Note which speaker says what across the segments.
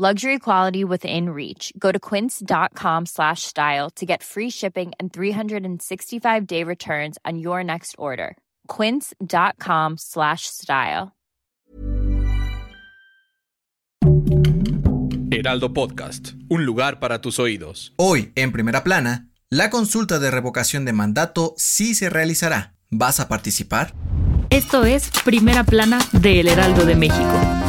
Speaker 1: Luxury quality within reach. Go to quince.com slash style to get free shipping and 365-day returns on your next order. quince.com slash style.
Speaker 2: Heraldo Podcast, un lugar para tus oídos.
Speaker 3: Hoy, en primera plana, la consulta de revocación de mandato sí se realizará. ¿Vas a participar?
Speaker 4: Esto es Primera Plana de El Heraldo de México.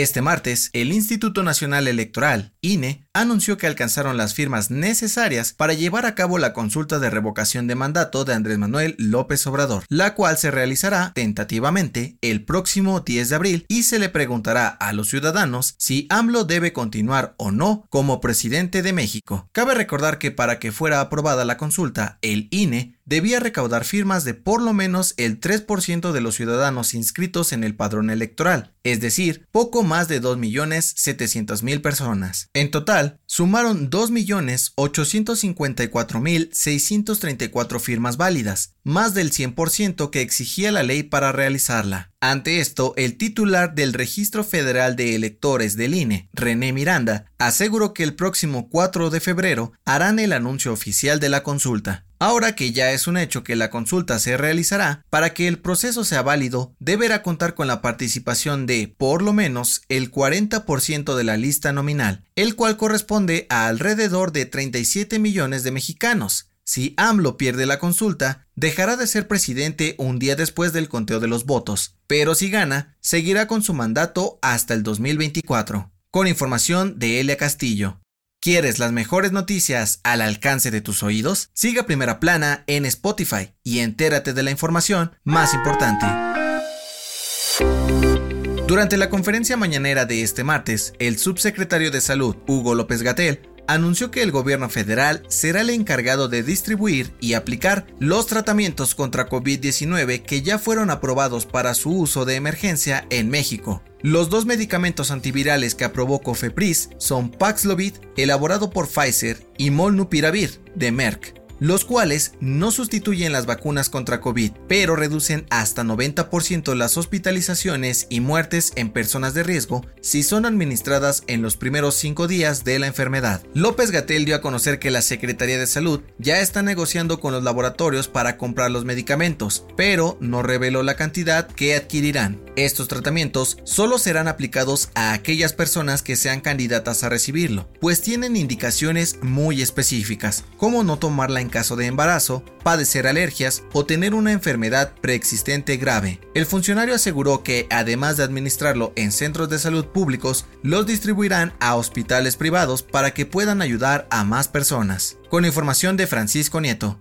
Speaker 3: Este martes, el Instituto Nacional Electoral, INE, anunció que alcanzaron las firmas necesarias para llevar a cabo la consulta de revocación de mandato de Andrés Manuel López Obrador, la cual se realizará tentativamente el próximo 10 de abril y se le preguntará a los ciudadanos si AMLO debe continuar o no como presidente de México. Cabe recordar que para que fuera aprobada la consulta, el INE debía recaudar firmas de por lo menos el 3% de los ciudadanos inscritos en el padrón electoral, es decir, poco más de 2.700.000 personas. En total, sumaron 2.854.634 firmas válidas, más del 100% que exigía la ley para realizarla. Ante esto, el titular del Registro Federal de Electores del INE, René Miranda, aseguró que el próximo 4 de febrero harán el anuncio oficial de la consulta. Ahora que ya es un hecho que la consulta se realizará, para que el proceso sea válido, deberá contar con la participación de, por lo menos, el 40% de la lista nominal, el cual corresponde a alrededor de 37 millones de mexicanos. Si AMLO pierde la consulta, dejará de ser presidente un día después del conteo de los votos, pero si gana, seguirá con su mandato hasta el 2024. Con información de Elia Castillo. ¿Quieres las mejores noticias al alcance de tus oídos? Siga Primera Plana en Spotify y entérate de la información más importante. Durante la conferencia mañanera de este martes, el subsecretario de Salud, Hugo López Gatel, anunció que el gobierno federal será el encargado de distribuir y aplicar los tratamientos contra COVID-19 que ya fueron aprobados para su uso de emergencia en México. Los dos medicamentos antivirales que aprobó Cofepris son Paxlovid, elaborado por Pfizer, y Molnupiravir, de Merck los cuales no sustituyen las vacunas contra COVID, pero reducen hasta 90% las hospitalizaciones y muertes en personas de riesgo si son administradas en los primeros cinco días de la enfermedad. López Gatel dio a conocer que la Secretaría de Salud ya está negociando con los laboratorios para comprar los medicamentos, pero no reveló la cantidad que adquirirán. Estos tratamientos solo serán aplicados a aquellas personas que sean candidatas a recibirlo, pues tienen indicaciones muy específicas, como no tomarla en caso de embarazo, padecer alergias o tener una enfermedad preexistente grave. El funcionario aseguró que, además de administrarlo en centros de salud públicos, los distribuirán a hospitales privados para que puedan ayudar a más personas. Con información de Francisco Nieto.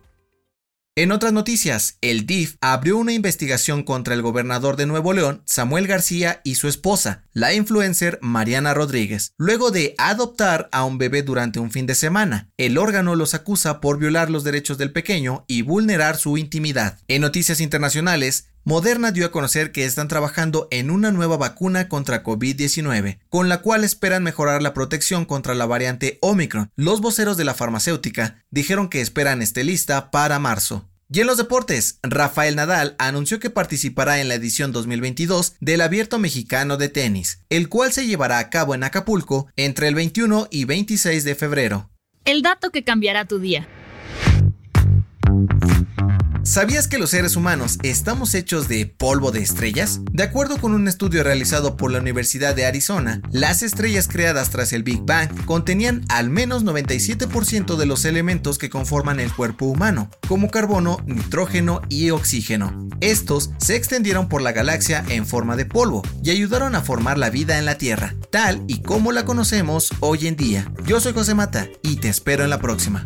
Speaker 3: En otras noticias, el DIF abrió una investigación contra el gobernador de Nuevo León, Samuel García, y su esposa, la influencer Mariana Rodríguez, luego de adoptar a un bebé durante un fin de semana. El órgano los acusa por violar los derechos del pequeño y vulnerar su intimidad. En noticias internacionales, Moderna dio a conocer que están trabajando en una nueva vacuna contra COVID-19, con la cual esperan mejorar la protección contra la variante Omicron. Los voceros de la farmacéutica dijeron que esperan esté lista para marzo. Y en los deportes, Rafael Nadal anunció que participará en la edición 2022 del Abierto Mexicano de Tenis, el cual se llevará a cabo en Acapulco entre el 21 y 26 de febrero.
Speaker 4: El dato que cambiará tu día.
Speaker 3: ¿Sabías que los seres humanos estamos hechos de polvo de estrellas? De acuerdo con un estudio realizado por la Universidad de Arizona, las estrellas creadas tras el Big Bang contenían al menos 97% de los elementos que conforman el cuerpo humano, como carbono, nitrógeno y oxígeno. Estos se extendieron por la galaxia en forma de polvo y ayudaron a formar la vida en la Tierra, tal y como la conocemos hoy en día. Yo soy José Mata y te espero en la próxima.